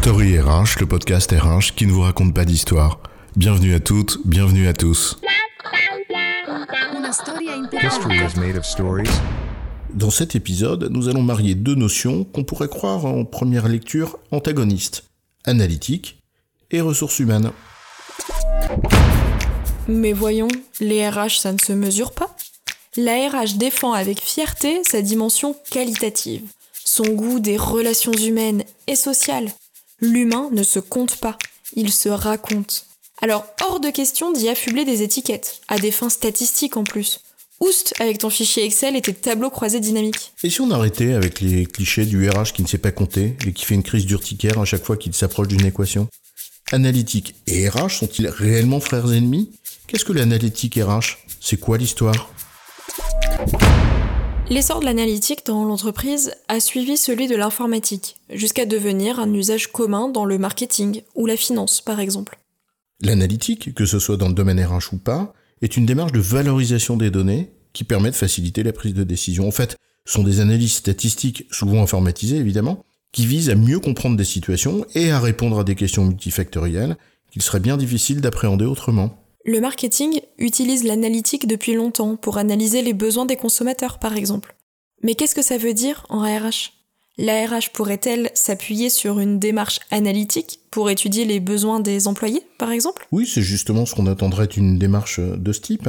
Story RH, le podcast RH qui ne vous raconte pas d'histoire. Bienvenue à toutes, bienvenue à tous. History is made of stories. Dans cet épisode, nous allons marier deux notions qu'on pourrait croire en première lecture antagonistes, analytique et ressources humaines. Mais voyons, les RH, ça ne se mesure pas. La RH défend avec fierté sa dimension qualitative, son goût des relations humaines et sociales. L'humain ne se compte pas, il se raconte. Alors, hors de question d'y affubler des étiquettes, à des fins statistiques en plus. Oust avec ton fichier Excel et tes tableaux croisés dynamiques. Et si on arrêtait avec les clichés du RH qui ne sait pas compter et qui fait une crise d'urticaire à chaque fois qu'il s'approche d'une équation? Analytique et RH sont-ils réellement frères ennemis? Qu'est-ce que l'analytique RH C'est quoi l'histoire? L'essor de l'analytique dans l'entreprise a suivi celui de l'informatique, jusqu'à devenir un usage commun dans le marketing ou la finance par exemple. L'analytique, que ce soit dans le domaine RH ou pas, est une démarche de valorisation des données qui permet de faciliter la prise de décision. En fait, ce sont des analyses statistiques, souvent informatisées évidemment, qui visent à mieux comprendre des situations et à répondre à des questions multifactorielles qu'il serait bien difficile d'appréhender autrement. Le marketing utilise l'analytique depuis longtemps pour analyser les besoins des consommateurs, par exemple. Mais qu'est-ce que ça veut dire en RH La RH pourrait-elle s'appuyer sur une démarche analytique pour étudier les besoins des employés, par exemple? Oui, c'est justement ce qu'on attendrait d'une démarche de ce type.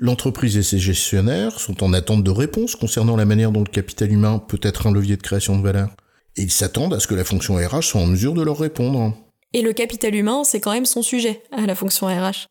L'entreprise et ses gestionnaires sont en attente de réponses concernant la manière dont le capital humain peut être un levier de création de valeur. Et ils s'attendent à ce que la fonction RH soit en mesure de leur répondre. Et le capital humain, c'est quand même son sujet à la fonction RH.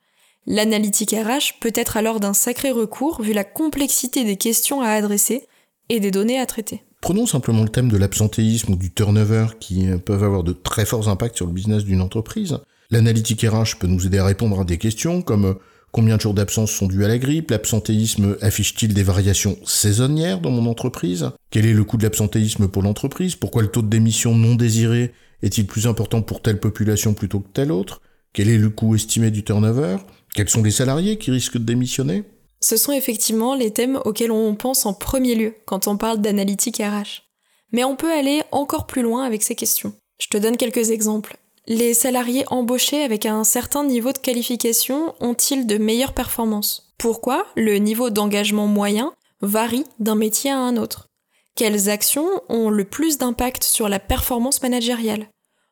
L'analytique RH peut être alors d'un sacré recours vu la complexité des questions à adresser et des données à traiter. Prenons simplement le thème de l'absentéisme ou du turnover qui peuvent avoir de très forts impacts sur le business d'une entreprise. L'analytique RH peut nous aider à répondre à des questions comme combien de jours d'absence sont dus à la grippe, l'absentéisme affiche-t-il des variations saisonnières dans mon entreprise, quel est le coût de l'absentéisme pour l'entreprise, pourquoi le taux de démission non désiré est-il plus important pour telle population plutôt que telle autre, quel est le coût estimé du turnover, quels sont les salariés qui risquent de démissionner? Ce sont effectivement les thèmes auxquels on pense en premier lieu quand on parle d'analytique RH. Mais on peut aller encore plus loin avec ces questions. Je te donne quelques exemples. Les salariés embauchés avec un certain niveau de qualification ont-ils de meilleures performances? Pourquoi le niveau d'engagement moyen varie d'un métier à un autre? Quelles actions ont le plus d'impact sur la performance managériale?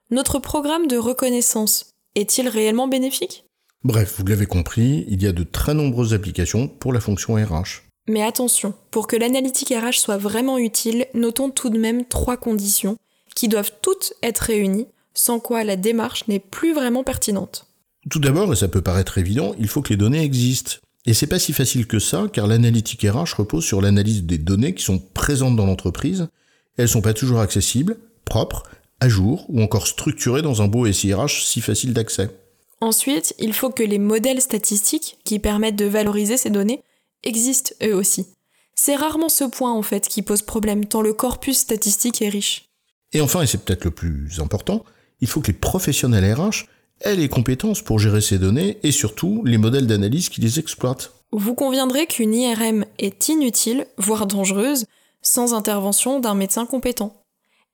Notre programme de reconnaissance est-il réellement bénéfique? Bref, vous l'avez compris, il y a de très nombreuses applications pour la fonction RH. Mais attention, pour que l'analytique RH soit vraiment utile, notons tout de même trois conditions qui doivent toutes être réunies, sans quoi la démarche n'est plus vraiment pertinente. Tout d'abord, et ça peut paraître évident, il faut que les données existent. Et c'est pas si facile que ça, car l'analytique RH repose sur l'analyse des données qui sont présentes dans l'entreprise. Elles sont pas toujours accessibles, propres, à jour ou encore structurées dans un beau SIRH si facile d'accès. Ensuite, il faut que les modèles statistiques qui permettent de valoriser ces données existent eux aussi. C'est rarement ce point en fait qui pose problème tant le corpus statistique est riche. Et enfin, et c'est peut-être le plus important, il faut que les professionnels RH aient les compétences pour gérer ces données et surtout les modèles d'analyse qui les exploitent. Vous conviendrez qu'une IRM est inutile, voire dangereuse, sans intervention d'un médecin compétent.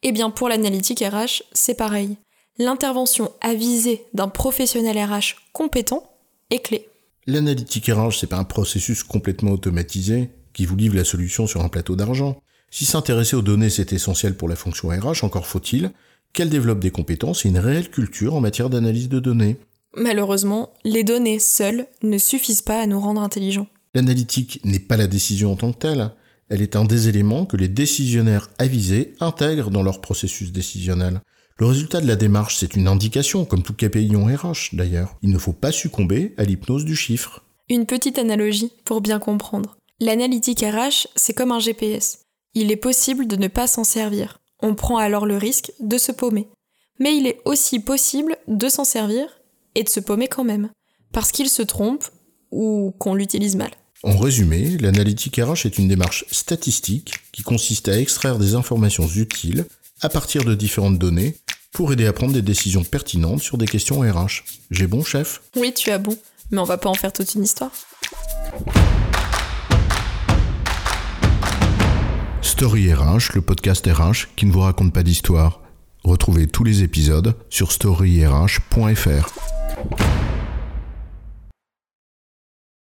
Eh bien pour l'analytique RH, c'est pareil l'intervention avisée d'un professionnel RH compétent est clé. L'analytique RH, c'est pas un processus complètement automatisé qui vous livre la solution sur un plateau d'argent. Si s'intéresser aux données c'est essentiel pour la fonction RH, encore faut-il qu'elle développe des compétences et une réelle culture en matière d'analyse de données. Malheureusement, les données seules ne suffisent pas à nous rendre intelligents. L'analytique n'est pas la décision en tant que telle, elle est un des éléments que les décisionnaires avisés intègrent dans leur processus décisionnel. Le résultat de la démarche, c'est une indication, comme tout en RH d'ailleurs. Il ne faut pas succomber à l'hypnose du chiffre. Une petite analogie pour bien comprendre. L'analytique RH, c'est comme un GPS. Il est possible de ne pas s'en servir. On prend alors le risque de se paumer. Mais il est aussi possible de s'en servir et de se paumer quand même, parce qu'il se trompe ou qu'on l'utilise mal. En résumé, l'analytique RH est une démarche statistique qui consiste à extraire des informations utiles à partir de différentes données pour aider à prendre des décisions pertinentes sur des questions RH. J'ai bon, chef? Oui, tu as bon, mais on va pas en faire toute une histoire. Story RH, le podcast RH qui ne vous raconte pas d'histoire. Retrouvez tous les épisodes sur storyrh.fr.